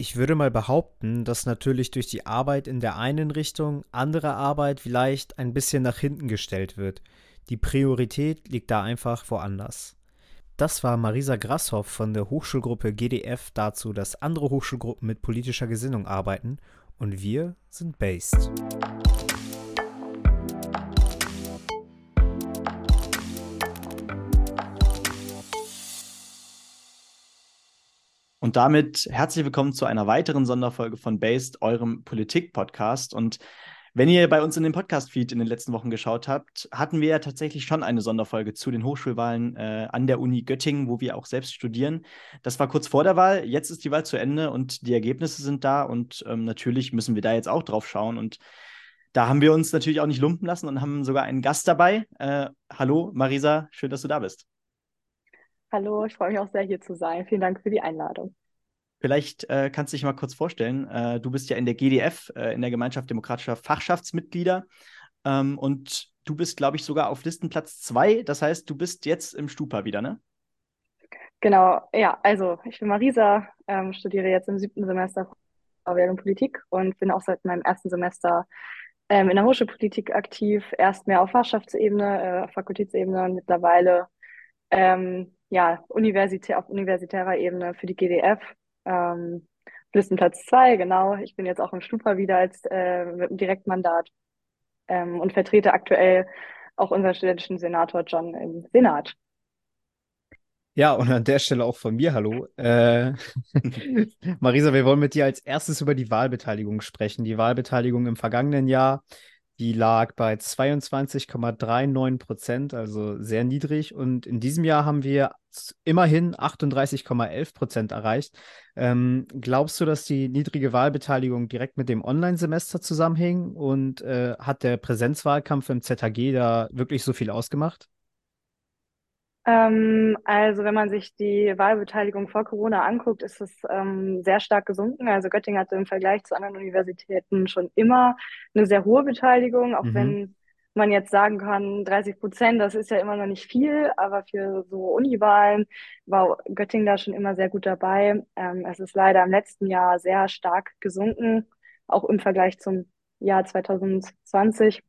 Ich würde mal behaupten, dass natürlich durch die Arbeit in der einen Richtung andere Arbeit vielleicht ein bisschen nach hinten gestellt wird. Die Priorität liegt da einfach woanders. Das war Marisa Grasshoff von der Hochschulgruppe GDF dazu, dass andere Hochschulgruppen mit politischer Gesinnung arbeiten und wir sind based. Und damit herzlich willkommen zu einer weiteren Sonderfolge von Based, eurem Politik-Podcast. Und wenn ihr bei uns in den Podcast-Feed in den letzten Wochen geschaut habt, hatten wir ja tatsächlich schon eine Sonderfolge zu den Hochschulwahlen äh, an der Uni Göttingen, wo wir auch selbst studieren. Das war kurz vor der Wahl. Jetzt ist die Wahl zu Ende und die Ergebnisse sind da. Und ähm, natürlich müssen wir da jetzt auch drauf schauen. Und da haben wir uns natürlich auch nicht lumpen lassen und haben sogar einen Gast dabei. Äh, hallo, Marisa, schön, dass du da bist. Hallo, ich freue mich auch sehr, hier zu sein. Vielen Dank für die Einladung. Vielleicht äh, kannst du dich mal kurz vorstellen. Äh, du bist ja in der GDF, äh, in der Gemeinschaft demokratischer Fachschaftsmitglieder. Ähm, und du bist, glaube ich, sogar auf Listenplatz zwei. Das heißt, du bist jetzt im Stupa wieder, ne? Genau, ja, also ich bin Marisa, ähm, studiere jetzt im siebten Semester und Politik und bin auch seit meinem ersten Semester ähm, in der Hochschulpolitik aktiv. Erst mehr auf Fachschaftsebene, äh, Fakultätsebene und mittlerweile ähm, ja, universitär, auf universitärer Ebene für die GDF. Ähm, Listenplatz zwei, genau. Ich bin jetzt auch im Stupa wieder als äh, mit einem Direktmandat ähm, und vertrete aktuell auch unseren studentischen Senator John im Senat. Ja, und an der Stelle auch von mir Hallo. Äh, Marisa, wir wollen mit dir als erstes über die Wahlbeteiligung sprechen. Die Wahlbeteiligung im vergangenen Jahr die lag bei 22,39 Prozent, also sehr niedrig. Und in diesem Jahr haben wir immerhin 38,11 Prozent erreicht. Ähm, glaubst du, dass die niedrige Wahlbeteiligung direkt mit dem Online-Semester zusammenhing? Und äh, hat der Präsenzwahlkampf im ZHG da wirklich so viel ausgemacht? Ähm, also wenn man sich die Wahlbeteiligung vor Corona anguckt, ist es ähm, sehr stark gesunken. Also Göttingen hatte im Vergleich zu anderen Universitäten schon immer eine sehr hohe Beteiligung, auch mhm. wenn man jetzt sagen kann, 30 Prozent, das ist ja immer noch nicht viel, aber für so Uniwahlen war Göttingen da schon immer sehr gut dabei. Ähm, es ist leider im letzten Jahr sehr stark gesunken, auch im Vergleich zum Jahr 2020,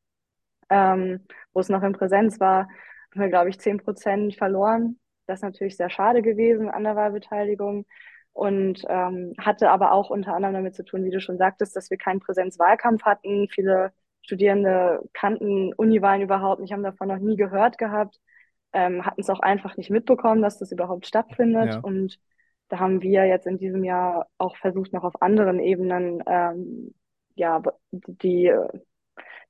ähm, wo es noch in Präsenz war haben wir, glaube ich, 10 Prozent verloren. Das ist natürlich sehr schade gewesen an der Wahlbeteiligung und ähm, hatte aber auch unter anderem damit zu tun, wie du schon sagtest, dass wir keinen Präsenzwahlkampf hatten. Viele Studierende kannten Uniwahlen überhaupt nicht, haben davon noch nie gehört gehabt, ähm, hatten es auch einfach nicht mitbekommen, dass das überhaupt stattfindet. Ja. Und da haben wir jetzt in diesem Jahr auch versucht, noch auf anderen Ebenen ähm, ja, die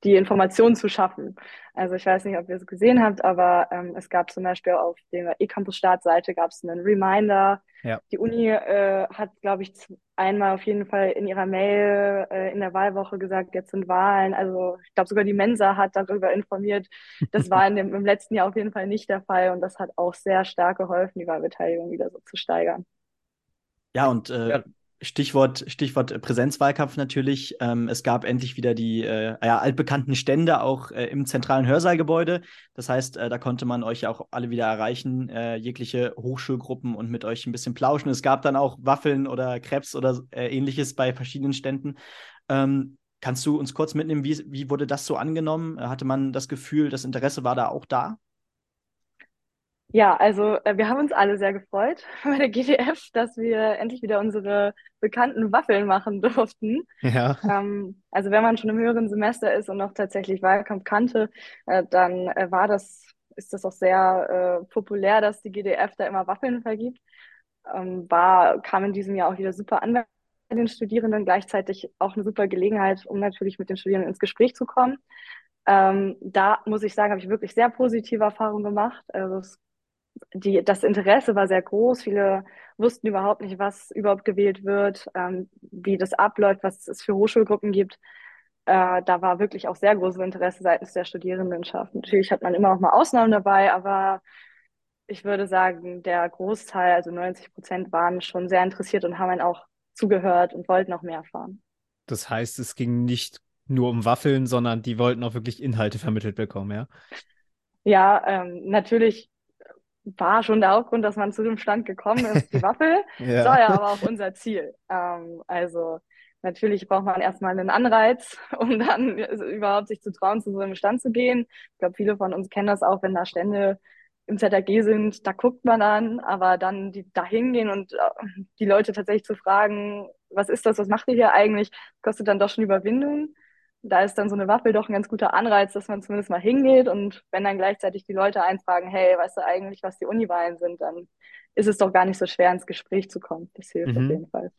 die Informationen zu schaffen. Also ich weiß nicht, ob ihr es gesehen habt, aber ähm, es gab zum Beispiel auf der eCampus-Startseite gab es einen Reminder. Ja. Die Uni äh, hat, glaube ich, einmal auf jeden Fall in ihrer Mail äh, in der Wahlwoche gesagt, jetzt sind Wahlen. Also ich glaube sogar die Mensa hat darüber informiert. Das war in dem, im letzten Jahr auf jeden Fall nicht der Fall und das hat auch sehr stark geholfen, die Wahlbeteiligung wieder so zu steigern. Ja, und äh, ja. Stichwort, Stichwort Präsenzwahlkampf natürlich. Ähm, es gab endlich wieder die äh, ja, altbekannten Stände auch äh, im zentralen Hörsaalgebäude. Das heißt, äh, da konnte man euch ja auch alle wieder erreichen, äh, jegliche Hochschulgruppen und mit euch ein bisschen plauschen. Es gab dann auch Waffeln oder Krebs oder äh, ähnliches bei verschiedenen Ständen. Ähm, kannst du uns kurz mitnehmen, wie, wie wurde das so angenommen? Hatte man das Gefühl, das Interesse war da auch da? Ja, also äh, wir haben uns alle sehr gefreut bei der GDF, dass wir endlich wieder unsere bekannten Waffeln machen durften. Ja. Ähm, also wenn man schon im höheren Semester ist und noch tatsächlich Wahlkampf kannte, äh, dann äh, war das, ist das auch sehr äh, populär, dass die GDF da immer Waffeln vergibt. Ähm, war, kam in diesem Jahr auch wieder super an bei den Studierenden, gleichzeitig auch eine super Gelegenheit, um natürlich mit den Studierenden ins Gespräch zu kommen. Ähm, da muss ich sagen, habe ich wirklich sehr positive Erfahrungen gemacht. Also es die, das Interesse war sehr groß. Viele wussten überhaupt nicht, was überhaupt gewählt wird, ähm, wie das abläuft, was es für Hochschulgruppen gibt. Äh, da war wirklich auch sehr großes Interesse seitens der Studierendenschaft. Natürlich hat man immer auch mal Ausnahmen dabei, aber ich würde sagen, der Großteil, also 90 Prozent, waren schon sehr interessiert und haben einen auch zugehört und wollten auch mehr erfahren. Das heißt, es ging nicht nur um Waffeln, sondern die wollten auch wirklich Inhalte vermittelt bekommen, ja? Ja, ähm, natürlich war schon der Hauptgrund, dass man zu dem Stand gekommen ist, die Waffel. ja. Das war ja aber auch unser Ziel. Ähm, also natürlich braucht man erstmal einen Anreiz, um dann überhaupt sich zu trauen, zu so einem Stand zu gehen. Ich glaube, viele von uns kennen das auch, wenn da Stände im ZAG sind, da guckt man dann, aber dann die, da hingehen und äh, die Leute tatsächlich zu fragen, was ist das, was macht ihr hier eigentlich, kostet dann doch schon Überwindung. Da ist dann so eine Waffel doch ein ganz guter Anreiz, dass man zumindest mal hingeht und wenn dann gleichzeitig die Leute einfragen, hey, weißt du eigentlich, was die Uniwahlen sind, dann ist es doch gar nicht so schwer, ins Gespräch zu kommen. Das hilft mhm. auf jeden Fall.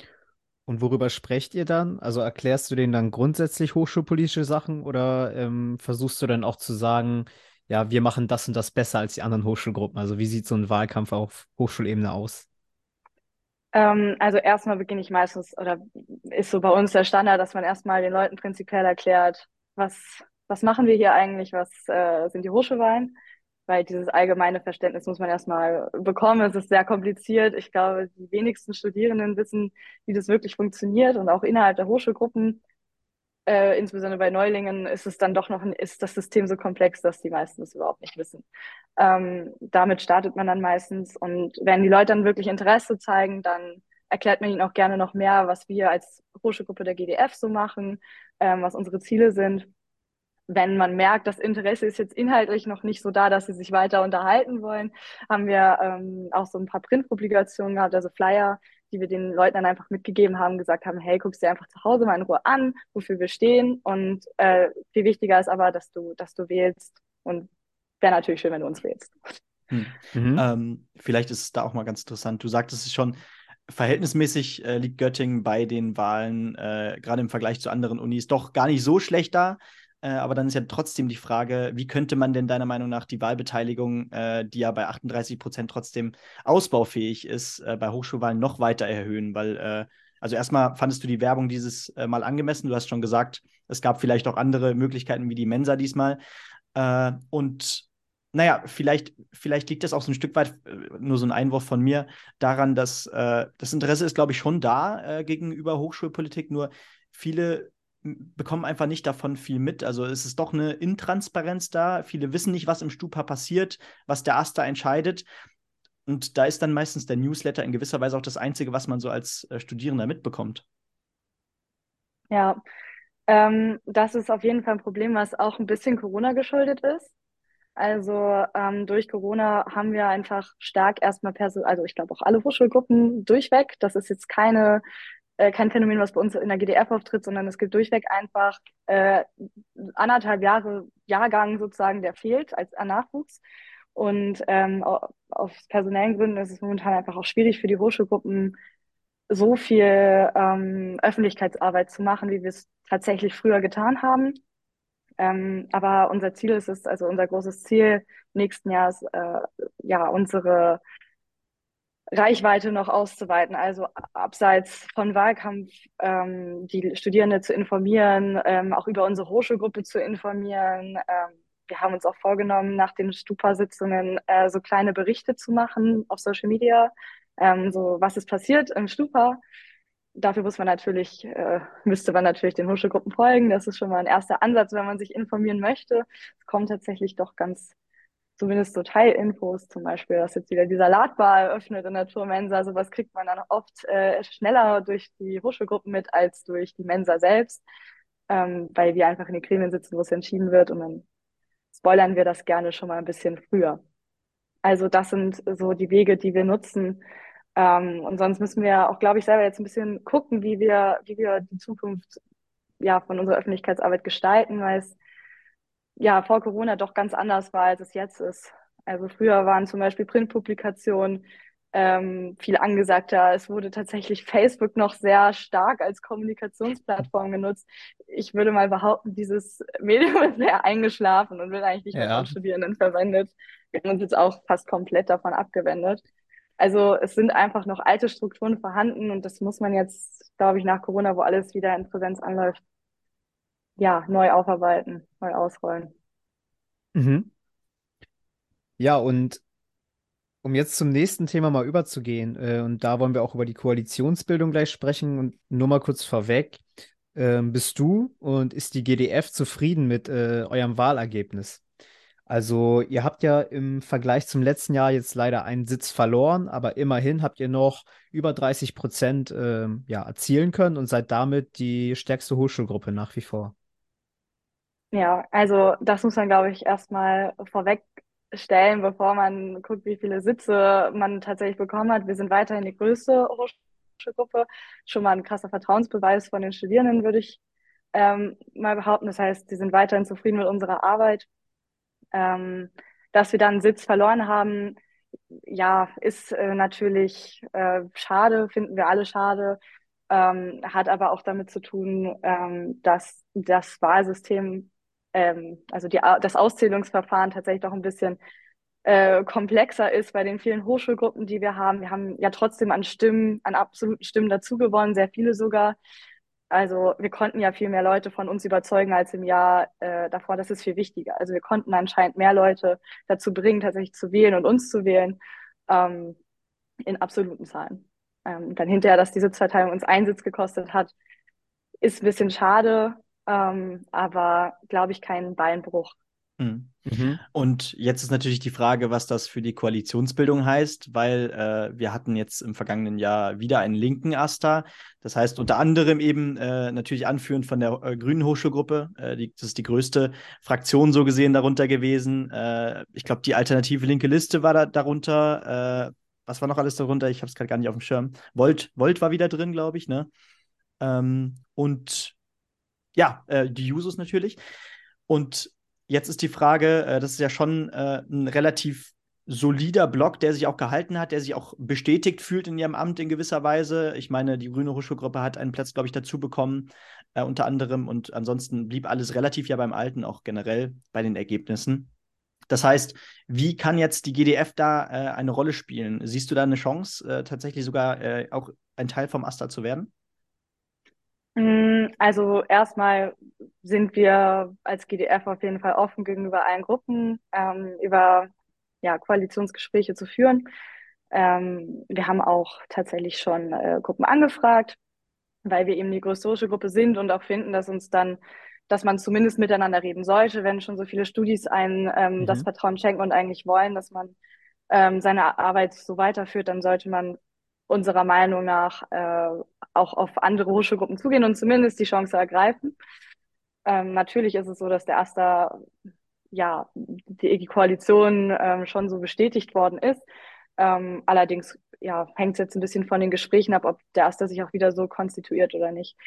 Und worüber sprecht ihr dann? Also erklärst du denen dann grundsätzlich hochschulpolitische Sachen oder ähm, versuchst du dann auch zu sagen, ja, wir machen das und das besser als die anderen Hochschulgruppen. Also wie sieht so ein Wahlkampf auf Hochschulebene aus? Ähm, also erstmal beginne ich meistens, oder ist so bei uns der Standard, dass man erstmal den Leuten prinzipiell erklärt, was, was machen wir hier eigentlich, was äh, sind die Hochschulwahlen? Weil dieses allgemeine Verständnis muss man erstmal bekommen. Es ist sehr kompliziert. Ich glaube, die wenigsten Studierenden wissen, wie das wirklich funktioniert und auch innerhalb der Hochschulgruppen äh, insbesondere bei Neulingen ist es dann doch noch ein, ist das System so komplex, dass die meisten es überhaupt nicht wissen. Ähm, damit startet man dann meistens und wenn die Leute dann wirklich Interesse zeigen, dann erklärt man ihnen auch gerne noch mehr, was wir als Hochschulgruppe der GDF so machen, ähm, was unsere Ziele sind. Wenn man merkt, das Interesse ist jetzt inhaltlich noch nicht so da, dass sie sich weiter unterhalten wollen, haben wir ähm, auch so ein paar Printpublikationen gehabt, also Flyer, die wir den Leuten dann einfach mitgegeben haben, gesagt haben, hey, guckst dir einfach zu Hause mal in Ruhe an, wofür wir stehen. Und äh, viel wichtiger ist aber, dass du, dass du wählst. Und wäre natürlich schön, wenn du uns wählst. Hm. Mhm. Ähm, vielleicht ist es da auch mal ganz interessant. Du sagtest es schon, verhältnismäßig äh, liegt Göttingen bei den Wahlen, äh, gerade im Vergleich zu anderen Unis, doch gar nicht so schlecht da. Äh, aber dann ist ja trotzdem die Frage, wie könnte man denn deiner Meinung nach die Wahlbeteiligung, äh, die ja bei 38 Prozent trotzdem ausbaufähig ist, äh, bei Hochschulwahlen noch weiter erhöhen? Weil, also erstmal fandest du die Werbung dieses Mal angemessen. Du hast schon gesagt, es gab vielleicht auch andere Möglichkeiten wie die Mensa diesmal. Und naja, vielleicht, vielleicht liegt das auch so ein Stück weit, nur so ein Einwurf von mir, daran, dass das Interesse ist, glaube ich, schon da gegenüber Hochschulpolitik. Nur viele bekommen einfach nicht davon viel mit. Also es ist doch eine Intransparenz da. Viele wissen nicht, was im Stupa passiert, was der AStA entscheidet. Und da ist dann meistens der Newsletter in gewisser Weise auch das Einzige, was man so als äh, Studierender mitbekommt. Ja, ähm, das ist auf jeden Fall ein Problem, was auch ein bisschen Corona geschuldet ist. Also ähm, durch Corona haben wir einfach stark erstmal Person, also ich glaube auch alle Hochschulgruppen durchweg. Das ist jetzt keine äh, kein Phänomen, was bei uns in der GDF auftritt, sondern es gibt durchweg einfach äh, anderthalb Jahre Jahrgang sozusagen, der fehlt als Nachwuchs. Und ähm, aus personellen Gründen ist es momentan einfach auch schwierig für die Hochschulgruppen, so viel ähm, Öffentlichkeitsarbeit zu machen, wie wir es tatsächlich früher getan haben. Ähm, aber unser Ziel ist es, also unser großes Ziel nächsten Jahres, äh, ja, unsere Reichweite noch auszuweiten, also abseits von Wahlkampf ähm, die Studierende zu informieren, ähm, auch über unsere Hochschulgruppe zu informieren. Ähm, wir haben uns auch vorgenommen, nach den Stupa-Sitzungen äh, so kleine Berichte zu machen auf Social Media, ähm, so was ist passiert im Stupa. Dafür muss man natürlich, äh, müsste man natürlich den Hochschulgruppen folgen. Das ist schon mal ein erster Ansatz, wenn man sich informieren möchte. Es kommt tatsächlich doch ganz zumindest so Teilinfos, zum Beispiel, dass jetzt wieder die Salatbar eröffnet in der Turmensa, sowas kriegt man dann oft äh, schneller durch die Hochschulgruppen mit als durch die Mensa selbst, ähm, weil wir einfach in den Gremien sitzen, wo es entschieden wird und dann spoilern wir das gerne schon mal ein bisschen früher. Also das sind so die Wege, die wir nutzen. Ähm, und sonst müssen wir auch, glaube ich, selber jetzt ein bisschen gucken, wie wir, wie wir die Zukunft ja von unserer Öffentlichkeitsarbeit gestalten, weil es ja vor Corona doch ganz anders war, als es jetzt ist. Also früher waren zum Beispiel Printpublikationen ähm, viel angesagter. Es wurde tatsächlich Facebook noch sehr stark als Kommunikationsplattform genutzt. Ich würde mal behaupten, dieses Medium ist sehr eingeschlafen und wird eigentlich nicht mehr von Studierenden verwendet. Wir haben uns jetzt auch fast komplett davon abgewendet. Also es sind einfach noch alte Strukturen vorhanden und das muss man jetzt, glaube ich, nach Corona, wo alles wieder in Präsenz anläuft, ja, neu aufarbeiten, neu ausrollen. Mhm. Ja, und um jetzt zum nächsten Thema mal überzugehen, äh, und da wollen wir auch über die Koalitionsbildung gleich sprechen und nur mal kurz vorweg, äh, bist du und ist die GDF zufrieden mit äh, eurem Wahlergebnis? Also ihr habt ja im Vergleich zum letzten Jahr jetzt leider einen Sitz verloren, aber immerhin habt ihr noch über 30 Prozent äh, ja, erzielen können und seid damit die stärkste Hochschulgruppe nach wie vor. Ja, also das muss man, glaube ich, erstmal vorwegstellen, bevor man guckt, wie viele Sitze man tatsächlich bekommen hat. Wir sind weiterhin die größte Hochschulgruppe. Schon mal ein krasser Vertrauensbeweis von den Studierenden, würde ich ähm, mal behaupten. Das heißt, sie sind weiterhin zufrieden mit unserer Arbeit. Ähm, dass wir dann einen Sitz verloren haben, ja, ist äh, natürlich äh, schade, finden wir alle schade, ähm, hat aber auch damit zu tun, ähm, dass das Wahlsystem, ähm, also die, das Auszählungsverfahren tatsächlich doch ein bisschen äh, komplexer ist bei den vielen Hochschulgruppen, die wir haben. Wir haben ja trotzdem an Stimmen, an absoluten Stimmen dazu gewonnen, sehr viele sogar. Also wir konnten ja viel mehr Leute von uns überzeugen als im Jahr äh, davor. Das ist viel wichtiger. Also wir konnten anscheinend mehr Leute dazu bringen, tatsächlich zu wählen und uns zu wählen ähm, in absoluten Zahlen. Ähm, dann hinterher, dass die Sitzverteilung uns einen Sitz gekostet hat, ist ein bisschen schade, ähm, aber glaube ich kein Beinbruch. Mhm. Mhm. Und jetzt ist natürlich die Frage, was das für die Koalitionsbildung heißt, weil äh, wir hatten jetzt im vergangenen Jahr wieder einen linken Asta. Das heißt unter anderem eben äh, natürlich anführend von der äh, Grünen Hochschulgruppe. Äh, die, das ist die größte Fraktion so gesehen darunter gewesen. Äh, ich glaube, die alternative linke Liste war da darunter. Äh, was war noch alles darunter? Ich habe es gerade gar nicht auf dem Schirm. Volt, Volt war wieder drin, glaube ich, ne? Ähm, und ja, die Jusos natürlich. Und Jetzt ist die Frage, äh, das ist ja schon äh, ein relativ solider Block, der sich auch gehalten hat, der sich auch bestätigt fühlt in ihrem Amt in gewisser Weise. Ich meine, die Grüne Hochschulgruppe hat einen Platz, glaube ich, dazu bekommen, äh, unter anderem. Und ansonsten blieb alles relativ ja beim Alten, auch generell bei den Ergebnissen. Das heißt, wie kann jetzt die GDF da äh, eine Rolle spielen? Siehst du da eine Chance, äh, tatsächlich sogar äh, auch ein Teil vom AStA zu werden? Mm, also erstmal sind wir als GDF auf jeden Fall offen gegenüber allen Gruppen, ähm, über ja, Koalitionsgespräche zu führen. Ähm, wir haben auch tatsächlich schon äh, Gruppen angefragt, weil wir eben die größte Gruppe sind und auch finden, dass uns dann, dass man zumindest miteinander reden sollte, wenn schon so viele Studis einen ähm, mhm. das Vertrauen schenken und eigentlich wollen, dass man ähm, seine Arbeit so weiterführt, dann sollte man unserer Meinung nach äh, auch auf andere Hochschulgruppen zugehen und zumindest die Chance ergreifen. Ähm, natürlich ist es so, dass der AStA, ja, die, die Koalition ähm, schon so bestätigt worden ist. Ähm, allerdings ja, hängt es jetzt ein bisschen von den Gesprächen ab, ob der AStA sich auch wieder so konstituiert oder nicht.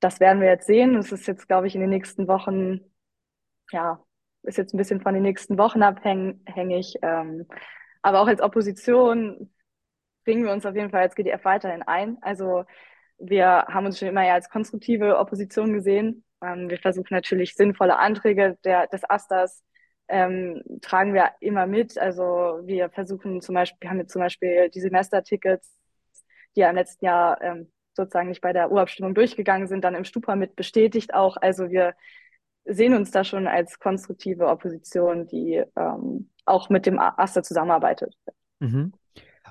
Das werden wir jetzt sehen. Es ist jetzt, glaube ich, in den nächsten Wochen, ja, ist jetzt ein bisschen von den nächsten Wochen abhängig. Ähm, aber auch als Opposition bringen wir uns auf jeden Fall als GDF weiterhin ein. Also wir haben uns schon immer ja als konstruktive Opposition gesehen. Ähm, wir versuchen natürlich sinnvolle Anträge der, des Asters ähm, tragen wir immer mit. Also wir versuchen zum Beispiel, wir haben jetzt zum Beispiel die Semestertickets, die ja im letzten Jahr ähm, sozusagen nicht bei der Urabstimmung durchgegangen sind, dann im Stupa mit bestätigt auch. Also wir sehen uns da schon als konstruktive Opposition, die ähm, auch mit dem Aster zusammenarbeitet. Mhm.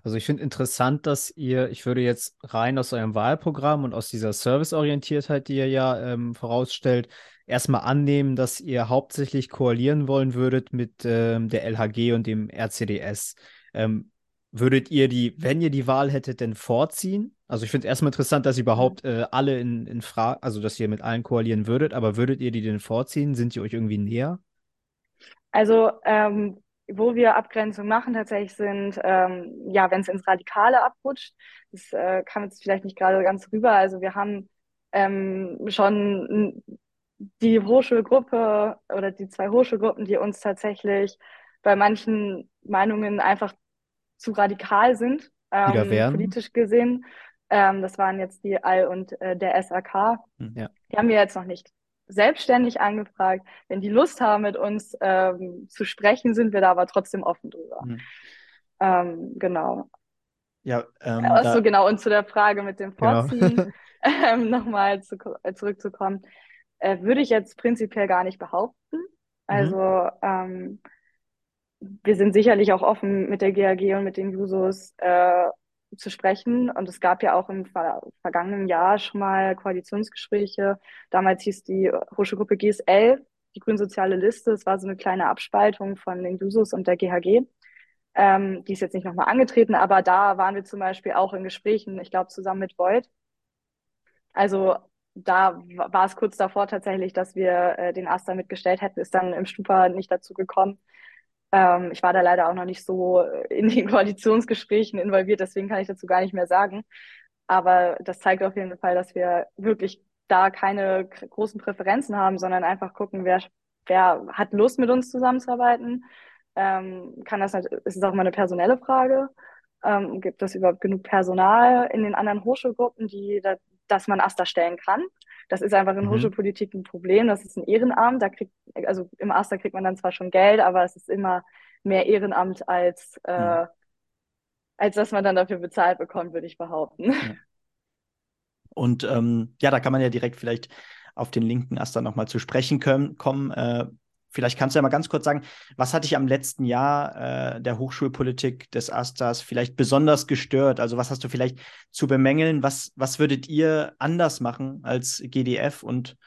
Also ich finde interessant, dass ihr, ich würde jetzt rein aus eurem Wahlprogramm und aus dieser Serviceorientiertheit, die ihr ja ähm, vorausstellt, erstmal annehmen, dass ihr hauptsächlich koalieren wollen würdet mit ähm, der LHG und dem RCDS. Ähm, würdet ihr die, wenn ihr die Wahl hättet, denn vorziehen? Also ich finde es erstmal interessant, dass ihr überhaupt äh, alle in, in Frage, also dass ihr mit allen koalieren würdet, aber würdet ihr die denn vorziehen? Sind die euch irgendwie näher? Also ähm, wo wir Abgrenzung machen tatsächlich sind, ähm, ja, wenn es ins Radikale abrutscht, das äh, kam jetzt vielleicht nicht gerade ganz rüber. Also wir haben ähm, schon die Hochschulgruppe oder die zwei Hochschulgruppen, die uns tatsächlich bei manchen Meinungen einfach zu radikal sind, ähm, politisch gesehen. Ähm, das waren jetzt die All und äh, der SAK. Hm, ja. Die haben wir jetzt noch nicht selbstständig angefragt. Wenn die Lust haben, mit uns ähm, zu sprechen, sind wir da aber trotzdem offen drüber. Mhm. Ähm, genau. Ja, ähm, also, da... genau, und zu der Frage mit dem genau. Vorziehen genau. ähm, nochmal zu, äh, zurückzukommen, äh, würde ich jetzt prinzipiell gar nicht behaupten. Mhm. Also mhm. wir sind sicherlich auch offen mit der GAG und mit den Jusos äh, zu sprechen. Und es gab ja auch im ver vergangenen Jahr schon mal Koalitionsgespräche. Damals hieß die Hochschulgruppe GSL die Grünsoziale Liste. Es war so eine kleine Abspaltung von den Jusos und der GHG. Ähm, die ist jetzt nicht nochmal angetreten, aber da waren wir zum Beispiel auch in Gesprächen, ich glaube, zusammen mit Void. Also da war es kurz davor tatsächlich, dass wir äh, den Aster mitgestellt hätten, ist dann im Stupa nicht dazu gekommen. Ähm, ich war da leider auch noch nicht so in den Koalitionsgesprächen involviert, deswegen kann ich dazu gar nicht mehr sagen. Aber das zeigt auf jeden Fall, dass wir wirklich da keine großen Präferenzen haben, sondern einfach gucken, wer, wer hat Lust mit uns zusammenzuarbeiten. Ähm, kann das ist es auch mal eine personelle Frage. Ähm, gibt es überhaupt genug Personal in den anderen Hochschulgruppen, die da, dass man Aster stellen kann? Das ist einfach in mhm. Hochschulpolitik ein Problem. Das ist ein Ehrenamt. Da kriegt, also im Aster kriegt man dann zwar schon Geld, aber es ist immer mehr Ehrenamt als, äh, als dass man dann dafür bezahlt bekommt, würde ich behaupten. Ja. Und ähm, ja, da kann man ja direkt vielleicht auf den linken Aster nochmal zu sprechen können, kommen. Äh, vielleicht kannst du ja mal ganz kurz sagen, was hat dich am letzten Jahr äh, der Hochschulpolitik des Asters vielleicht besonders gestört? Also was hast du vielleicht zu bemängeln? Was, was würdet ihr anders machen als GDF? Und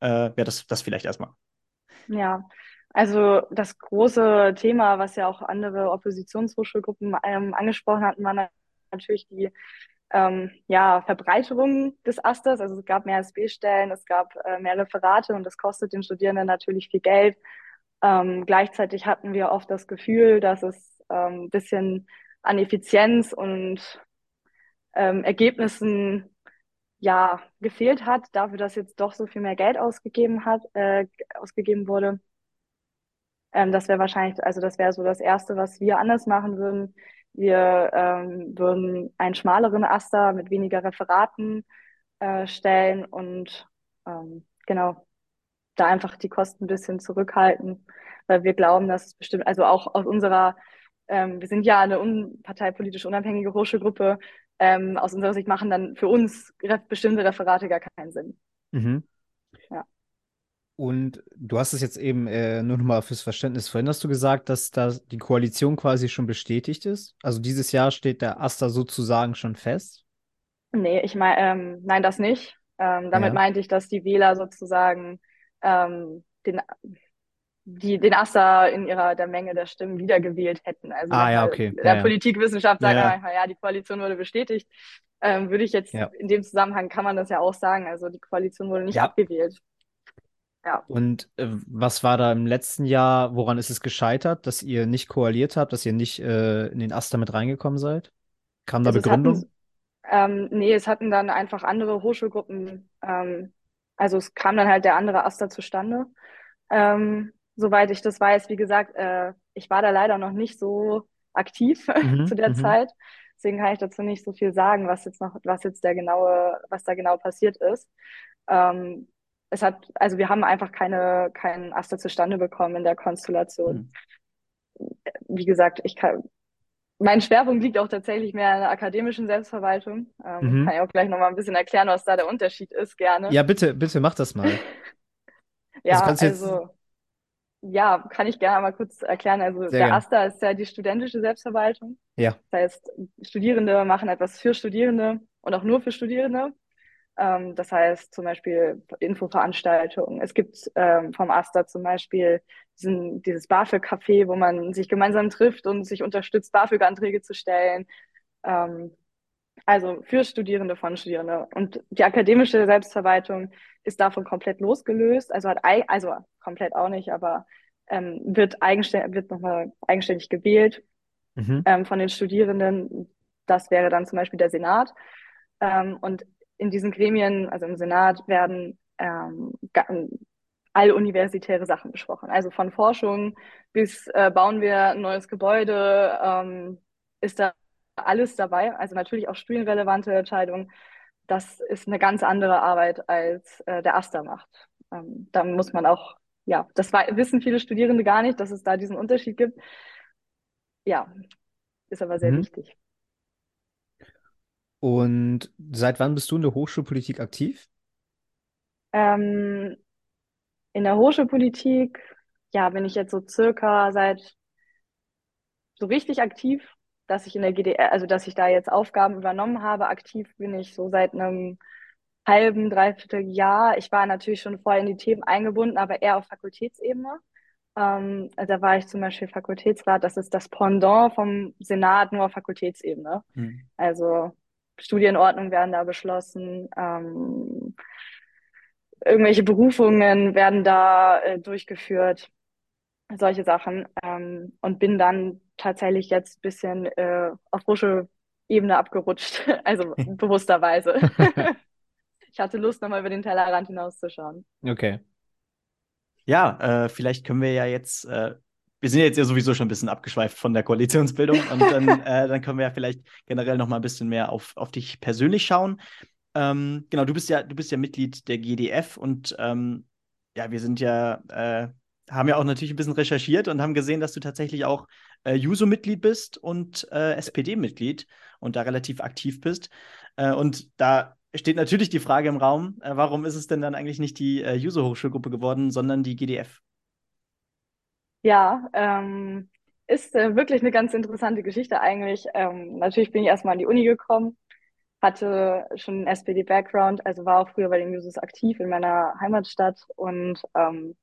äh, ja, das, das vielleicht erstmal. Ja, also das große Thema, was ja auch andere Oppositionshochschulgruppen ähm, angesprochen hatten, war natürlich die ähm, ja, Verbreiterung des Asters. Also es gab mehr SB-Stellen, es gab äh, mehr Referate und das kostet den Studierenden natürlich viel Geld. Ähm, gleichzeitig hatten wir oft das Gefühl, dass es ein ähm, bisschen an Effizienz und ähm, Ergebnissen ja gefehlt hat, dafür, dass jetzt doch so viel mehr Geld ausgegeben hat, äh, ausgegeben wurde. Ähm, das wäre wahrscheinlich, also das wäre so das Erste, was wir anders machen würden. Wir ähm, würden einen schmaleren Aster mit weniger Referaten äh, stellen und ähm, genau da einfach die Kosten ein bisschen zurückhalten, weil wir glauben, dass es bestimmt, also auch aus unserer, ähm, wir sind ja eine unparteipolitisch unabhängige Hochschulgruppe, ähm, aus unserer Sicht machen dann für uns bestimmte Referate gar keinen Sinn. Mhm. Und du hast es jetzt eben äh, nur nochmal fürs Verständnis. Vorhin hast du gesagt, dass da die Koalition quasi schon bestätigt ist. Also dieses Jahr steht der Aster sozusagen schon fest. Nee, ich meine, ähm, nein, das nicht. Ähm, damit ja. meinte ich, dass die Wähler sozusagen ähm, den, die, den Aster in ihrer der Menge der Stimmen wiedergewählt hätten. Also ah, ja, okay. der ja, Politikwissenschaft sagt ja. einfach, ja, die Koalition wurde bestätigt. Ähm, würde ich jetzt in dem Zusammenhang kann man das ja auch sagen. Also die Koalition wurde nicht abgewählt. Ja. Und äh, was war da im letzten Jahr, woran ist es gescheitert, dass ihr nicht koaliert habt, dass ihr nicht äh, in den Aster mit reingekommen seid? Kam da also Begründung? Hatten, ähm, nee, es hatten dann einfach andere Hochschulgruppen, ähm, also es kam dann halt der andere Aster zustande. Ähm, soweit ich das weiß, wie gesagt, äh, ich war da leider noch nicht so aktiv mhm, zu der mhm. Zeit. Deswegen kann ich dazu nicht so viel sagen, was jetzt noch, was jetzt der genaue, was da genau passiert ist. Ähm, es hat, also wir haben einfach keine, keinen Aster zustande bekommen in der Konstellation. Mhm. Wie gesagt, ich kann, mein Schwerpunkt liegt auch tatsächlich mehr in der akademischen Selbstverwaltung. Ähm, mhm. Kann ich auch gleich nochmal ein bisschen erklären, was da der Unterschied ist, gerne. Ja, bitte, bitte mach das mal. ja, also, also ja, kann ich gerne mal kurz erklären. Also Sehr der gern. AStA ist ja die studentische Selbstverwaltung. Ja. Das heißt, Studierende machen etwas für Studierende und auch nur für Studierende. Ähm, das heißt zum Beispiel Infoveranstaltungen. Es gibt ähm, vom AStA zum Beispiel diesen, dieses BAföG-Café, wo man sich gemeinsam trifft und sich unterstützt, BAföG-Anträge zu stellen. Ähm, also für Studierende von Studierenden. Und die akademische Selbstverwaltung ist davon komplett losgelöst. Also hat also komplett auch nicht, aber ähm, wird wird nochmal eigenständig gewählt mhm. ähm, von den Studierenden. Das wäre dann zum Beispiel der Senat. Ähm, und in diesen Gremien, also im Senat, werden ähm, alluniversitäre Sachen besprochen. Also von Forschung bis äh, bauen wir ein neues Gebäude, ähm, ist da alles dabei. Also natürlich auch studienrelevante Entscheidungen. Das ist eine ganz andere Arbeit, als äh, der Aster macht. Ähm, da muss man auch, ja, das wissen viele Studierende gar nicht, dass es da diesen Unterschied gibt. Ja, ist aber sehr mhm. wichtig. Und seit wann bist du in der Hochschulpolitik aktiv? Ähm, in der Hochschulpolitik, ja, bin ich jetzt so circa seit so richtig aktiv, dass ich in der GDR, also dass ich da jetzt Aufgaben übernommen habe. Aktiv bin ich so seit einem halben, dreiviertel Jahr. Ich war natürlich schon vorher in die Themen eingebunden, aber eher auf Fakultätsebene. Ähm, da war ich zum Beispiel Fakultätsrat. Das ist das Pendant vom Senat nur auf Fakultätsebene. Mhm. Also Studienordnungen werden da beschlossen. Ähm, irgendwelche Berufungen werden da äh, durchgeführt, solche Sachen. Ähm, und bin dann tatsächlich jetzt ein bisschen äh, auf frische Ebene abgerutscht, also bewussterweise. ich hatte Lust, nochmal über den Tellerrand hinauszuschauen. Okay. Ja, äh, vielleicht können wir ja jetzt, äh, wir sind jetzt ja sowieso schon ein bisschen abgeschweift von der Koalitionsbildung und dann, äh, dann können wir ja vielleicht generell noch mal ein bisschen mehr auf, auf dich persönlich schauen. Ähm, genau, du bist ja, du bist ja Mitglied der GDF und ähm, ja, wir sind ja, äh, haben ja auch natürlich ein bisschen recherchiert und haben gesehen, dass du tatsächlich auch äh, Juso-Mitglied bist und äh, SPD-Mitglied und da relativ aktiv bist. Äh, und da steht natürlich die Frage im Raum, äh, warum ist es denn dann eigentlich nicht die äh, Juso-Hochschulgruppe geworden, sondern die GDF? Ja, ähm, ist äh, wirklich eine ganz interessante Geschichte eigentlich. Ähm, natürlich bin ich erstmal an die Uni gekommen hatte schon einen SPD-Background, also war auch früher bei den Jusos aktiv in meiner Heimatstadt und ähm,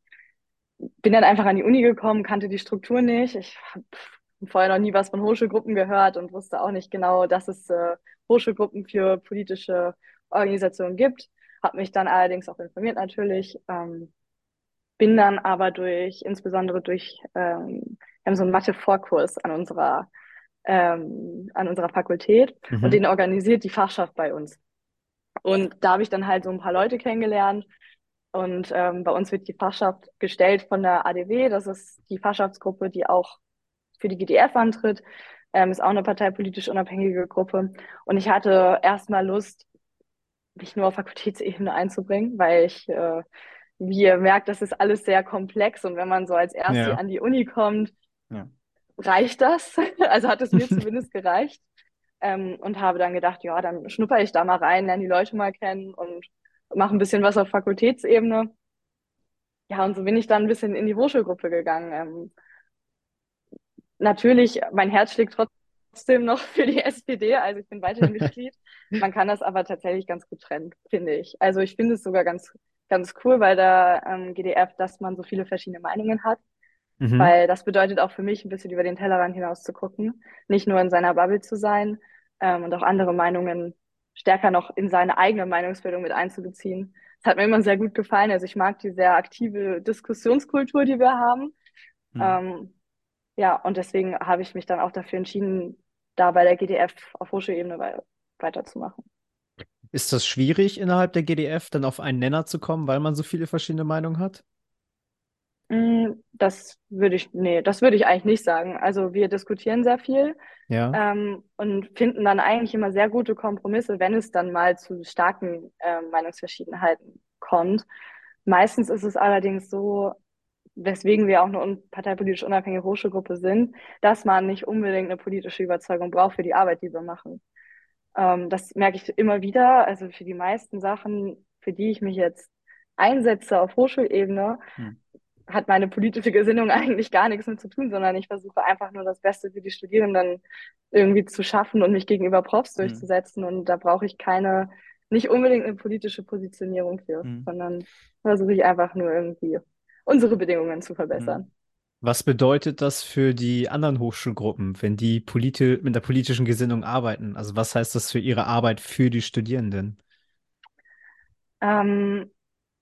bin dann einfach an die Uni gekommen, kannte die Struktur nicht. Ich habe vorher noch nie was von Hochschulgruppen gehört und wusste auch nicht genau, dass es äh, Hochschulgruppen für politische Organisationen gibt. Habe mich dann allerdings auch informiert natürlich. Ähm, bin dann aber durch, insbesondere durch, ähm, wir haben so einen Mathe-Vorkurs an unserer ähm, an unserer Fakultät mhm. und den organisiert die Fachschaft bei uns. Und da habe ich dann halt so ein paar Leute kennengelernt. Und ähm, bei uns wird die Fachschaft gestellt von der ADW. Das ist die Fachschaftsgruppe, die auch für die GDF antritt. Ähm, ist auch eine parteipolitisch unabhängige Gruppe. Und ich hatte erstmal Lust, mich nur auf Fakultätsebene einzubringen, weil ich, äh, wie ihr merkt, das ist alles sehr komplex. Und wenn man so als Erste ja. an die Uni kommt, ja reicht das? Also hat es mir zumindest gereicht. Ähm, und habe dann gedacht, ja, dann schnupper ich da mal rein, lerne die Leute mal kennen und mache ein bisschen was auf Fakultätsebene. Ja, und so bin ich dann ein bisschen in die Hochschulgruppe gegangen. Ähm, natürlich, mein Herz schlägt trotzdem noch für die SPD, also ich bin weiterhin Mitglied. Man kann das aber tatsächlich ganz gut trennen, finde ich. Also ich finde es sogar ganz, ganz cool bei der ähm, GDF, dass man so viele verschiedene Meinungen hat. Mhm. Weil das bedeutet auch für mich, ein bisschen über den Tellerrand hinaus zu gucken, nicht nur in seiner Bubble zu sein ähm, und auch andere Meinungen stärker noch in seine eigene Meinungsbildung mit einzubeziehen. Das hat mir immer sehr gut gefallen. Also ich mag die sehr aktive Diskussionskultur, die wir haben. Mhm. Ähm, ja, und deswegen habe ich mich dann auch dafür entschieden, da bei der GDF auf Hochschulebene weiterzumachen. Ist das schwierig, innerhalb der GDF dann auf einen Nenner zu kommen, weil man so viele verschiedene Meinungen hat? Mm, das würde ich, nee, das würde ich eigentlich nicht sagen. Also wir diskutieren sehr viel ja. ähm, und finden dann eigentlich immer sehr gute Kompromisse, wenn es dann mal zu starken äh, Meinungsverschiedenheiten kommt. Meistens ist es allerdings so, weswegen wir auch eine un parteipolitisch unabhängige Hochschulgruppe sind, dass man nicht unbedingt eine politische Überzeugung braucht für die Arbeit, die wir machen. Ähm, das merke ich immer wieder. Also für die meisten Sachen, für die ich mich jetzt einsetze auf Hochschulebene, hm hat meine politische Gesinnung eigentlich gar nichts mit zu tun, sondern ich versuche einfach nur das Beste für die Studierenden irgendwie zu schaffen und mich gegenüber Profs mhm. durchzusetzen. Und da brauche ich keine, nicht unbedingt eine politische Positionierung für, mhm. sondern versuche ich einfach nur irgendwie unsere Bedingungen zu verbessern. Was bedeutet das für die anderen Hochschulgruppen, wenn die politi mit der politischen Gesinnung arbeiten? Also was heißt das für ihre Arbeit für die Studierenden? Ähm,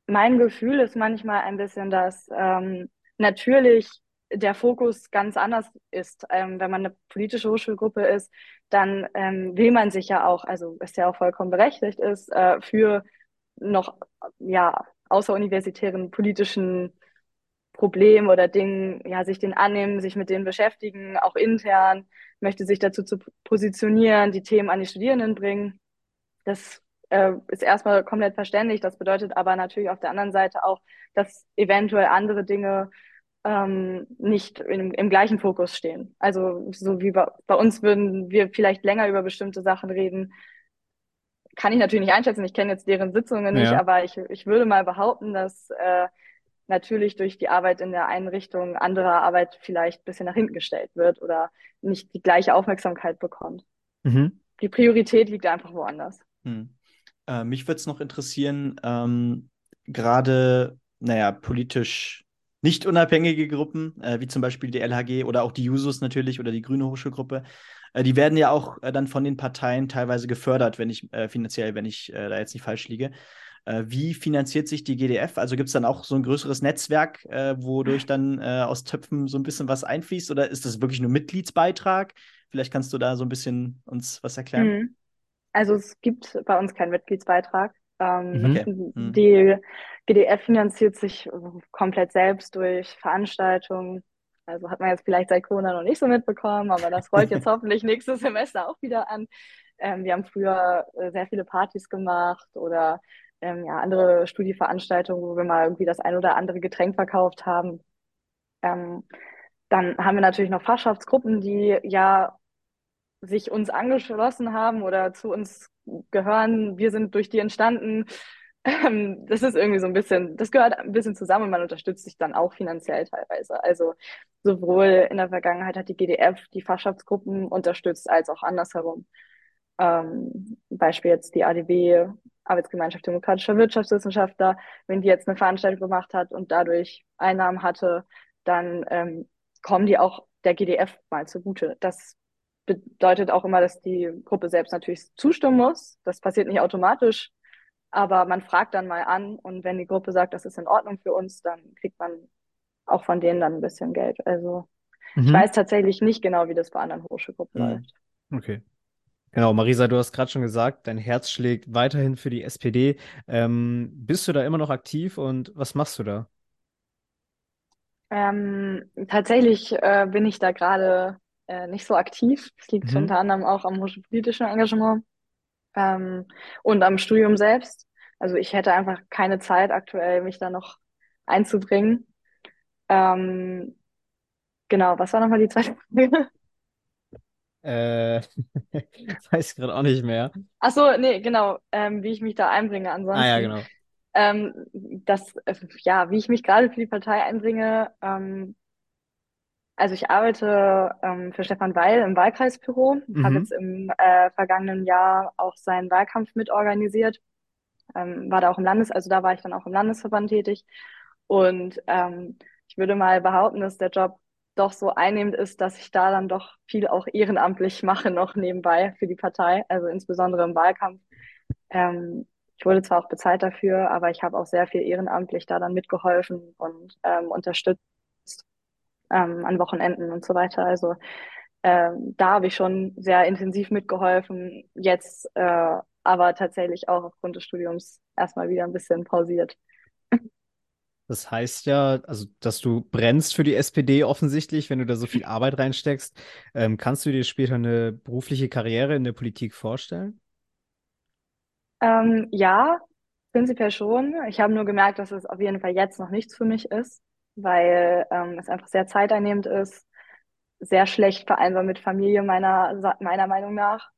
mein Gefühl ist manchmal ein bisschen, dass ähm, natürlich der Fokus ganz anders ist. Ähm, wenn man eine politische Hochschulgruppe ist, dann ähm, will man sich ja auch, also ist ja auch vollkommen berechtigt ist, äh, für noch ja außeruniversitären politischen Problemen oder Dingen, ja, sich den annehmen, sich mit denen beschäftigen, auch intern, möchte sich dazu zu positionieren, die Themen an die Studierenden bringen. Das äh, ist erstmal komplett verständlich. Das bedeutet aber natürlich auf der anderen Seite auch, dass eventuell andere Dinge ähm, nicht im, im gleichen Fokus stehen. Also so wie bei, bei uns würden wir vielleicht länger über bestimmte Sachen reden. Kann ich natürlich nicht einschätzen. Ich kenne jetzt deren Sitzungen nicht, ja. aber ich, ich würde mal behaupten, dass äh, natürlich durch die Arbeit in der Einrichtung andere Arbeit vielleicht ein bisschen nach hinten gestellt wird oder nicht die gleiche Aufmerksamkeit bekommt. Mhm. Die Priorität liegt einfach woanders. Mhm. Äh, mich würde es noch interessieren, ähm, gerade, naja, politisch nicht unabhängige Gruppen, äh, wie zum Beispiel die LHG oder auch die Jusos natürlich oder die Grüne Hochschulgruppe, äh, die werden ja auch äh, dann von den Parteien teilweise gefördert, wenn ich äh, finanziell, wenn ich äh, da jetzt nicht falsch liege. Wie finanziert sich die GDF? Also gibt es dann auch so ein größeres Netzwerk, wodurch dann aus Töpfen so ein bisschen was einfließt? Oder ist das wirklich nur Mitgliedsbeitrag? Vielleicht kannst du da so ein bisschen uns was erklären. Mhm. Also es gibt bei uns keinen Mitgliedsbeitrag. Ähm, Mhm. Okay. Mhm. Die GDF finanziert sich komplett selbst durch Veranstaltungen. Also hat man jetzt vielleicht seit Corona noch nicht so mitbekommen, aber das rollt jetzt hoffentlich nächstes Semester auch wieder an. Ähm, wir haben früher äh, sehr viele Partys gemacht oder ähm, ja, andere Studieveranstaltungen, wo wir mal irgendwie das ein oder andere Getränk verkauft haben. Ähm, dann haben wir natürlich noch Fachschaftsgruppen, die ja sich uns angeschlossen haben oder zu uns gehören. Wir sind durch die entstanden. Ähm, das ist irgendwie so ein bisschen, das gehört ein bisschen zusammen man unterstützt sich dann auch finanziell teilweise. Also sowohl in der Vergangenheit hat die GDF die Fachschaftsgruppen unterstützt, als auch andersherum. Ähm, Beispiel jetzt die ADB, Arbeitsgemeinschaft Demokratischer Wirtschaftswissenschaftler, wenn die jetzt eine Veranstaltung gemacht hat und dadurch Einnahmen hatte, dann ähm, kommen die auch der GDF mal zugute. Das bedeutet auch immer, dass die Gruppe selbst natürlich zustimmen muss. Das passiert nicht automatisch, aber man fragt dann mal an und wenn die Gruppe sagt, das ist in Ordnung für uns, dann kriegt man auch von denen dann ein bisschen Geld. Also mhm. ich weiß tatsächlich nicht genau, wie das bei anderen Hochschulgruppen mhm. läuft. Okay. Genau, Marisa, du hast gerade schon gesagt, dein Herz schlägt weiterhin für die SPD. Ähm, bist du da immer noch aktiv und was machst du da? Ähm, tatsächlich äh, bin ich da gerade äh, nicht so aktiv. Das liegt mhm. unter anderem auch am hochschulpolitischen Engagement ähm, und am Studium selbst. Also ich hätte einfach keine Zeit aktuell, mich da noch einzubringen. Ähm, genau, was war nochmal die zweite Frage? Äh, weiß ich gerade auch nicht mehr. Ach so, nee, genau, ähm, wie ich mich da einbringe. Ansonsten, ah ja, genau. Ähm, das, äh, ja, wie ich mich gerade für die Partei einbringe, ähm, also ich arbeite ähm, für Stefan Weil im Wahlkreisbüro, mhm. habe jetzt im äh, vergangenen Jahr auch seinen Wahlkampf mitorganisiert, ähm, war da auch im Landes, also da war ich dann auch im Landesverband tätig. Und ähm, ich würde mal behaupten, dass der Job doch so einnehmend ist, dass ich da dann doch viel auch ehrenamtlich mache noch nebenbei für die Partei, also insbesondere im Wahlkampf. Ähm, ich wurde zwar auch bezahlt dafür, aber ich habe auch sehr viel ehrenamtlich da dann mitgeholfen und ähm, unterstützt ähm, an Wochenenden und so weiter. Also ähm, da habe ich schon sehr intensiv mitgeholfen. Jetzt äh, aber tatsächlich auch aufgrund des Studiums erstmal wieder ein bisschen pausiert. Das heißt ja, also, dass du brennst für die SPD offensichtlich, wenn du da so viel Arbeit reinsteckst. Ähm, kannst du dir später eine berufliche Karriere in der Politik vorstellen? Ähm, ja, prinzipiell schon. Ich habe nur gemerkt, dass es auf jeden Fall jetzt noch nichts für mich ist weil ähm, es einfach sehr zeiteinnehmend ist, sehr schlecht vereinbar mit Familie meiner, meiner Meinung nach.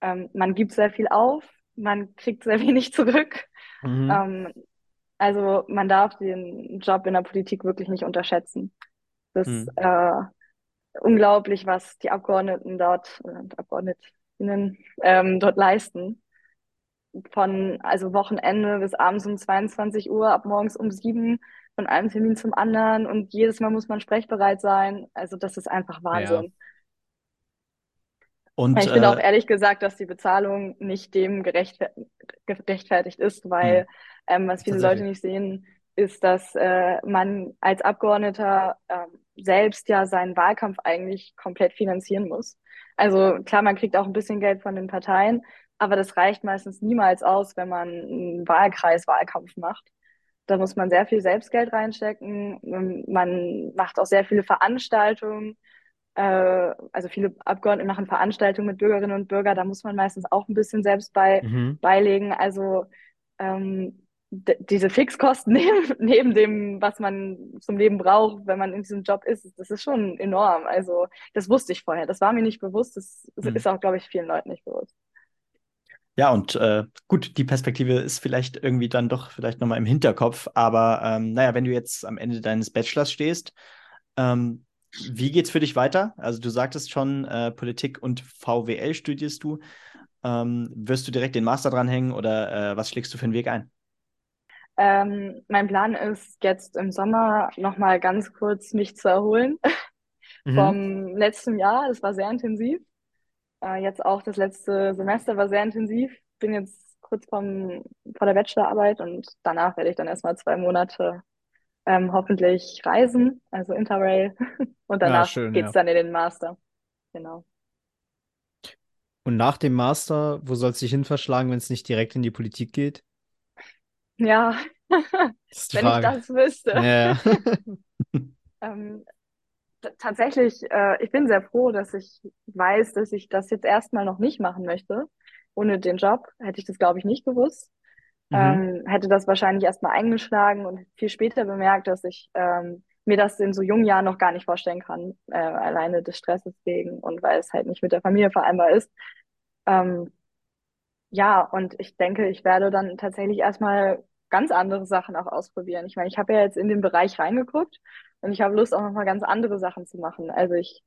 Ähm, man gibt sehr viel auf, man kriegt sehr wenig zurück. Mhm. Also man darf den Job in der Politik wirklich nicht unterschätzen. Das ist mhm. äh, unglaublich, was die Abgeordneten dort und Abgeordnetinnen ähm, dort leisten. Von also Wochenende bis abends um 22 Uhr, ab morgens um sieben von einem Termin zum anderen und jedes Mal muss man sprechbereit sein. Also das ist einfach Wahnsinn. Ja. Und, ich finde äh, auch ehrlich gesagt, dass die Bezahlung nicht dem gerechtfertigt ist, weil hm. ähm, was viele Leute nicht sehen, ist, dass äh, man als Abgeordneter äh, selbst ja seinen Wahlkampf eigentlich komplett finanzieren muss. Also klar, man kriegt auch ein bisschen Geld von den Parteien, aber das reicht meistens niemals aus, wenn man einen Wahlkreis-Wahlkampf macht. Da muss man sehr viel Selbstgeld reinstecken. Man macht auch sehr viele Veranstaltungen. Äh, also viele Abgeordnete machen Veranstaltungen mit Bürgerinnen und Bürgern. Da muss man meistens auch ein bisschen selbst bei, mhm. beilegen. Also ähm, diese Fixkosten neben, neben dem, was man zum Leben braucht, wenn man in diesem Job ist, das ist schon enorm. Also das wusste ich vorher. Das war mir nicht bewusst. Das mhm. ist auch, glaube ich, vielen Leuten nicht bewusst. Ja, und äh, gut, die Perspektive ist vielleicht irgendwie dann doch vielleicht nochmal im Hinterkopf, aber ähm, naja, wenn du jetzt am Ende deines Bachelors stehst, ähm, wie geht's für dich weiter? Also du sagtest schon, äh, Politik und VWL studierst du. Ähm, wirst du direkt den Master dranhängen oder äh, was schlägst du für einen Weg ein? Ähm, mein Plan ist jetzt im Sommer nochmal ganz kurz mich zu erholen mhm. vom letzten Jahr. Das war sehr intensiv. Äh, jetzt auch das letzte Semester war sehr intensiv. Bin jetzt kurz vom, vor der Bachelorarbeit und danach werde ich dann erstmal zwei Monate ähm, hoffentlich reisen, also Interrail. und danach ja, geht es ja. dann in den Master. Genau. Und nach dem Master, wo soll es sich hin verschlagen, wenn es nicht direkt in die Politik geht? Ja, wenn Frage. ich das wüsste. Ja. ähm, tatsächlich, äh, ich bin sehr froh, dass ich weiß, dass ich das jetzt erstmal noch nicht machen möchte. Ohne den Job hätte ich das, glaube ich, nicht gewusst. Mhm. Ähm, hätte das wahrscheinlich erstmal eingeschlagen und viel später bemerkt, dass ich ähm, mir das in so jungen Jahren noch gar nicht vorstellen kann, äh, alleine des Stresses wegen und weil es halt nicht mit der Familie vereinbar ist. Ähm, ja, und ich denke, ich werde dann tatsächlich erstmal ganz andere Sachen auch ausprobieren. Ich meine, ich habe ja jetzt in den Bereich reingeguckt und ich habe Lust, auch nochmal ganz andere Sachen zu machen. Also ich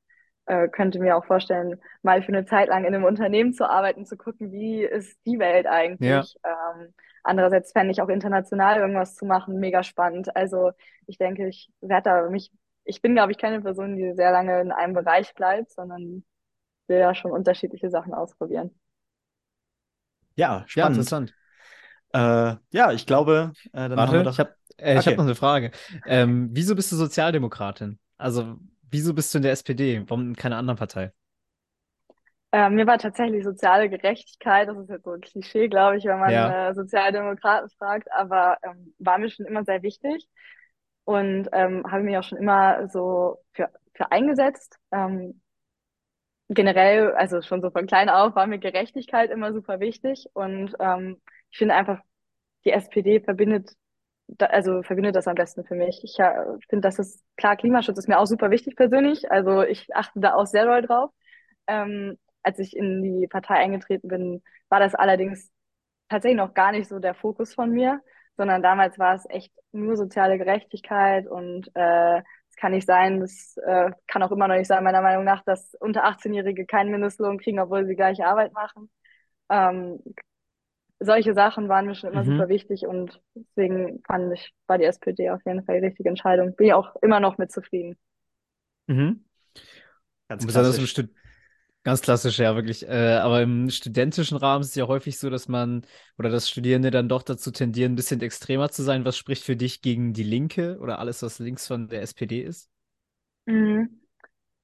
äh, könnte mir auch vorstellen, mal für eine Zeit lang in einem Unternehmen zu arbeiten, zu gucken, wie ist die Welt eigentlich. Ja. Ähm, andererseits fände ich auch international irgendwas zu machen mega spannend. Also ich denke, ich werde da mich, ich bin, glaube ich, keine Person, die sehr lange in einem Bereich bleibt, sondern will ja schon unterschiedliche Sachen ausprobieren. Ja, spannend. Ja, interessant. Äh, ja, ich glaube, äh, dann Warte, haben wir doch... ich habe äh, okay. hab noch eine Frage. Ähm, wieso bist du Sozialdemokratin? Also, wieso bist du in der SPD? Warum in keiner anderen Partei? Äh, mir war tatsächlich soziale Gerechtigkeit, das ist jetzt so ein Klischee, glaube ich, wenn man ja. äh, Sozialdemokraten fragt, aber ähm, war mir schon immer sehr wichtig und ähm, habe mich auch schon immer so für, für eingesetzt. Ähm, generell, also schon so von klein auf, war mir Gerechtigkeit immer super wichtig und ähm, ich finde einfach, die SPD verbindet, also verbindet das am besten für mich. Ich äh, finde, das ist klar, Klimaschutz ist mir auch super wichtig persönlich. Also ich achte da auch sehr doll drauf. Ähm, als ich in die Partei eingetreten bin, war das allerdings tatsächlich noch gar nicht so der Fokus von mir, sondern damals war es echt nur soziale Gerechtigkeit und äh, es kann nicht sein, das äh, kann auch immer noch nicht sein, meiner Meinung nach, dass unter 18-Jährige keinen Mindestlohn kriegen, obwohl sie gleiche Arbeit machen. Ähm, solche Sachen waren mir schon immer mhm. super wichtig und deswegen fand ich, war die SPD auf jeden Fall die richtige Entscheidung. Bin ich auch immer noch mit zufrieden. Mhm. Ganz besonders im, Stu Ganz klassisch, ja, wirklich. Äh, aber im studentischen Rahmen ist es ja häufig so, dass man oder dass Studierende dann doch dazu tendieren, ein bisschen extremer zu sein. Was spricht für dich gegen die Linke oder alles, was links von der SPD ist? Mhm.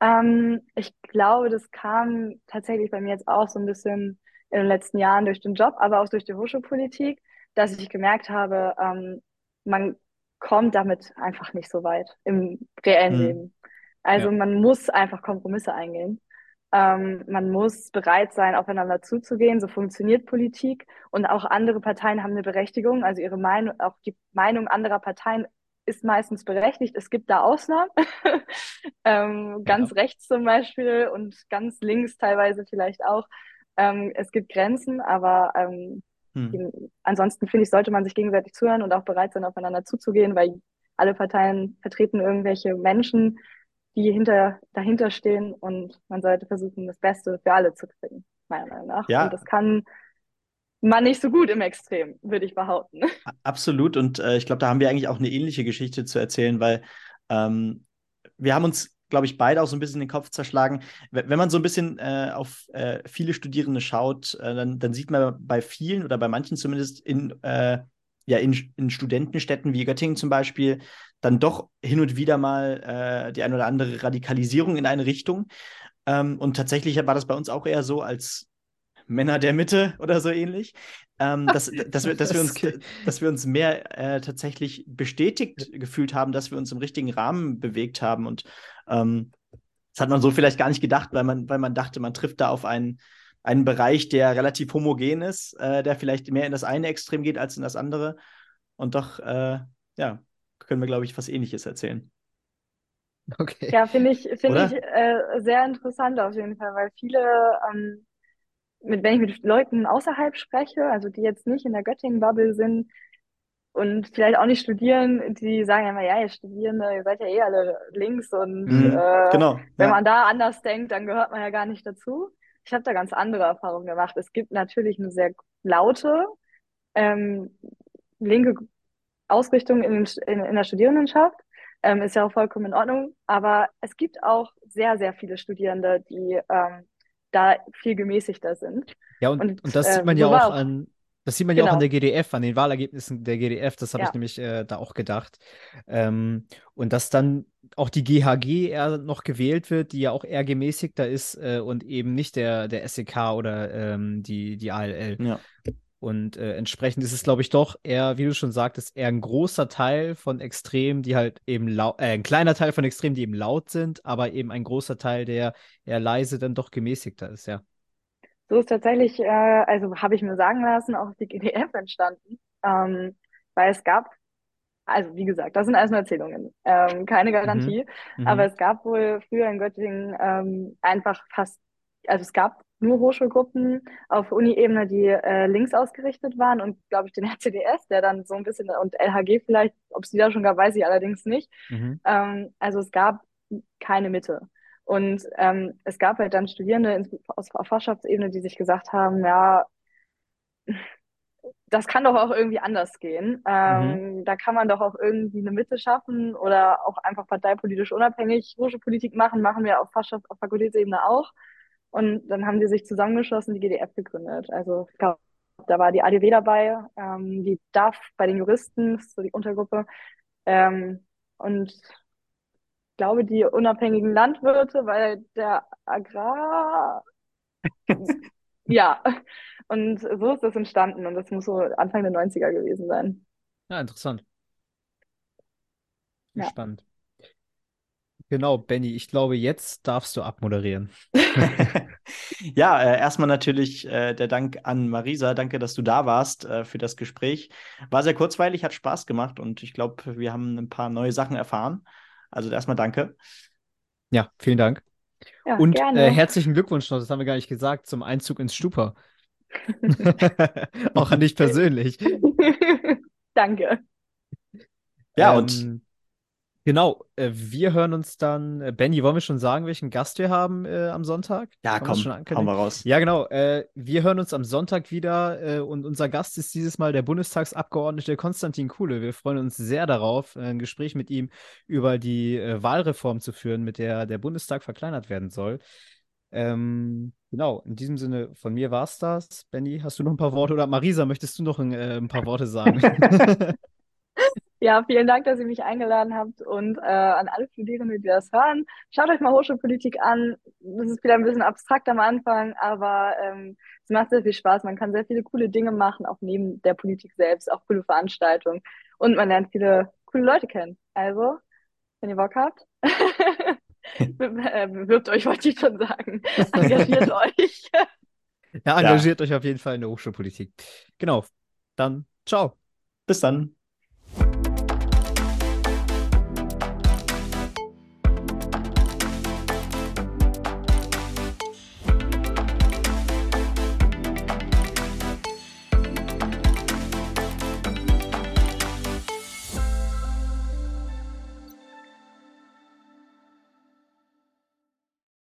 Ähm, ich glaube, das kam tatsächlich bei mir jetzt auch so ein bisschen in den letzten Jahren durch den Job, aber auch durch die Hochschulpolitik, dass ich gemerkt habe, ähm, man kommt damit einfach nicht so weit im reellen mhm. Leben. Also ja. man muss einfach Kompromisse eingehen. Ähm, man muss bereit sein, aufeinander zuzugehen. So funktioniert Politik. Und auch andere Parteien haben eine Berechtigung. Also ihre Meinung, auch die Meinung anderer Parteien ist meistens berechtigt. Es gibt da Ausnahmen. ähm, ganz ja. rechts zum Beispiel und ganz links teilweise vielleicht auch. Ähm, es gibt Grenzen, aber ähm, hm. die, ansonsten finde ich, sollte man sich gegenseitig zuhören und auch bereit sein, aufeinander zuzugehen, weil alle Parteien vertreten irgendwelche Menschen, die hinter, dahinter stehen und man sollte versuchen, das Beste für alle zu kriegen, meiner Meinung nach. Ja. Und das kann man nicht so gut im Extrem, würde ich behaupten. Absolut. Und äh, ich glaube, da haben wir eigentlich auch eine ähnliche Geschichte zu erzählen, weil ähm, wir haben uns, glaube ich, beide auch so ein bisschen den Kopf zerschlagen. Wenn man so ein bisschen äh, auf äh, viele Studierende schaut, äh, dann, dann, sieht man bei vielen oder bei manchen zumindest in äh, ja in, in Studentenstädten wie Göttingen zum Beispiel dann doch hin und wieder mal äh, die eine oder andere Radikalisierung in eine Richtung. Ähm, und tatsächlich war das bei uns auch eher so als Männer der Mitte oder so ähnlich, ähm, dass, dass, wir, dass, wir uns, dass wir uns mehr äh, tatsächlich bestätigt gefühlt haben, dass wir uns im richtigen Rahmen bewegt haben. Und ähm, das hat man so vielleicht gar nicht gedacht, weil man, weil man dachte, man trifft da auf einen, einen Bereich, der relativ homogen ist, äh, der vielleicht mehr in das eine Extrem geht als in das andere. Und doch, äh, ja, können wir, glaube ich, was Ähnliches erzählen. Okay. Ja, finde ich, find ich äh, sehr interessant auf jeden Fall, weil viele, ähm, mit, wenn ich mit Leuten außerhalb spreche, also die jetzt nicht in der Göttingen-Bubble sind und vielleicht auch nicht studieren, die sagen immer, ja, ihr Studierende, ihr seid ja eh alle links und mhm, äh, genau, wenn ja. man da anders denkt, dann gehört man ja gar nicht dazu. ich habe da ganz andere Erfahrungen gemacht. Es gibt natürlich eine sehr laute ähm, linke Ausrichtung in, in, in der Studierendenschaft. Ähm, ist ja auch vollkommen in Ordnung. Aber es gibt auch sehr, sehr viele Studierende, die ähm, da viel gemäßigter sind. Ja, und, und, und das sieht man ähm, ja auch, an, das sieht man genau. ja auch an genau. der GDF, an den Wahlergebnissen der GDF, das habe ja. ich nämlich äh, da auch gedacht. Ähm, und dass dann auch die GHG eher noch gewählt wird, die ja auch eher gemäßigter ist äh, und eben nicht der, der SEK oder ähm, die, die ALL. Ja. Und äh, entsprechend ist es, glaube ich, doch eher, wie du schon sagtest, eher ein großer Teil von Extremen, die halt eben laut, äh, ein kleiner Teil von Extremen, die eben laut sind, aber eben ein großer Teil, der eher leise dann doch gemäßigter ist, ja. So ist tatsächlich, äh, also habe ich mir sagen lassen, auch die GDF entstanden, ähm, weil es gab, also wie gesagt, das sind alles nur Erzählungen, ähm, keine Garantie, mhm. aber mhm. es gab wohl früher in Göttingen ähm, einfach fast, also es gab nur Hochschulgruppen auf Uni-Ebene, die äh, links ausgerichtet waren und glaube ich den RCDS, der dann so ein bisschen und LHG vielleicht, ob es die da schon gab, weiß ich allerdings nicht. Mhm. Ähm, also es gab keine Mitte. Und ähm, es gab halt dann Studierende aus Fachschaftsebene, die sich gesagt haben, ja, das kann doch auch irgendwie anders gehen. Ähm, mhm. Da kann man doch auch irgendwie eine Mitte schaffen oder auch einfach parteipolitisch unabhängig Hochschulpolitik machen, machen wir auf Fachschaft, auf Fakultätsebene auch. Und dann haben die sich zusammengeschlossen, die GDF gegründet. Also ich glaube, da war die ADW dabei, ähm, die DAF bei den Juristen, so die Untergruppe. Ähm, und ich glaube, die unabhängigen Landwirte, weil der Agrar. ja, und so ist das entstanden und das muss so Anfang der 90er gewesen sein. Ja, interessant. Ja. Spannend. Genau, Benny, ich glaube, jetzt darfst du abmoderieren. ja, äh, erstmal natürlich äh, der Dank an Marisa. Danke, dass du da warst äh, für das Gespräch. War sehr kurzweilig, hat Spaß gemacht und ich glaube, wir haben ein paar neue Sachen erfahren. Also erstmal danke. Ja, vielen Dank. Ja, und äh, herzlichen Glückwunsch noch, das haben wir gar nicht gesagt, zum Einzug ins Stupa. Auch an dich persönlich. Danke. Ja, ähm, und Genau, äh, wir hören uns dann. Äh, Benny, wollen wir schon sagen, welchen Gast wir haben äh, am Sonntag? Ja, komm, hauen wir raus. Ja, genau. Äh, wir hören uns am Sonntag wieder äh, und unser Gast ist dieses Mal der Bundestagsabgeordnete Konstantin Kuhle. Wir freuen uns sehr darauf, ein Gespräch mit ihm über die Wahlreform zu führen, mit der der Bundestag verkleinert werden soll. Ähm, genau, in diesem Sinne, von mir war es das. Benny, hast du noch ein paar Worte oder Marisa, möchtest du noch ein, ein paar Worte sagen? Ja, vielen Dank, dass ihr mich eingeladen habt und äh, an alle Studierenden, die das hören. Schaut euch mal Hochschulpolitik an. Das ist wieder ein bisschen abstrakt am Anfang, aber ähm, es macht sehr viel Spaß. Man kann sehr viele coole Dinge machen, auch neben der Politik selbst, auch coole Veranstaltungen. Und man lernt viele coole Leute kennen. Also, wenn ihr Bock habt, bewirbt euch, wollte ich schon sagen. Engagiert euch. Ja, engagiert ja. euch auf jeden Fall in der Hochschulpolitik. Genau. Dann, ciao. Bis dann.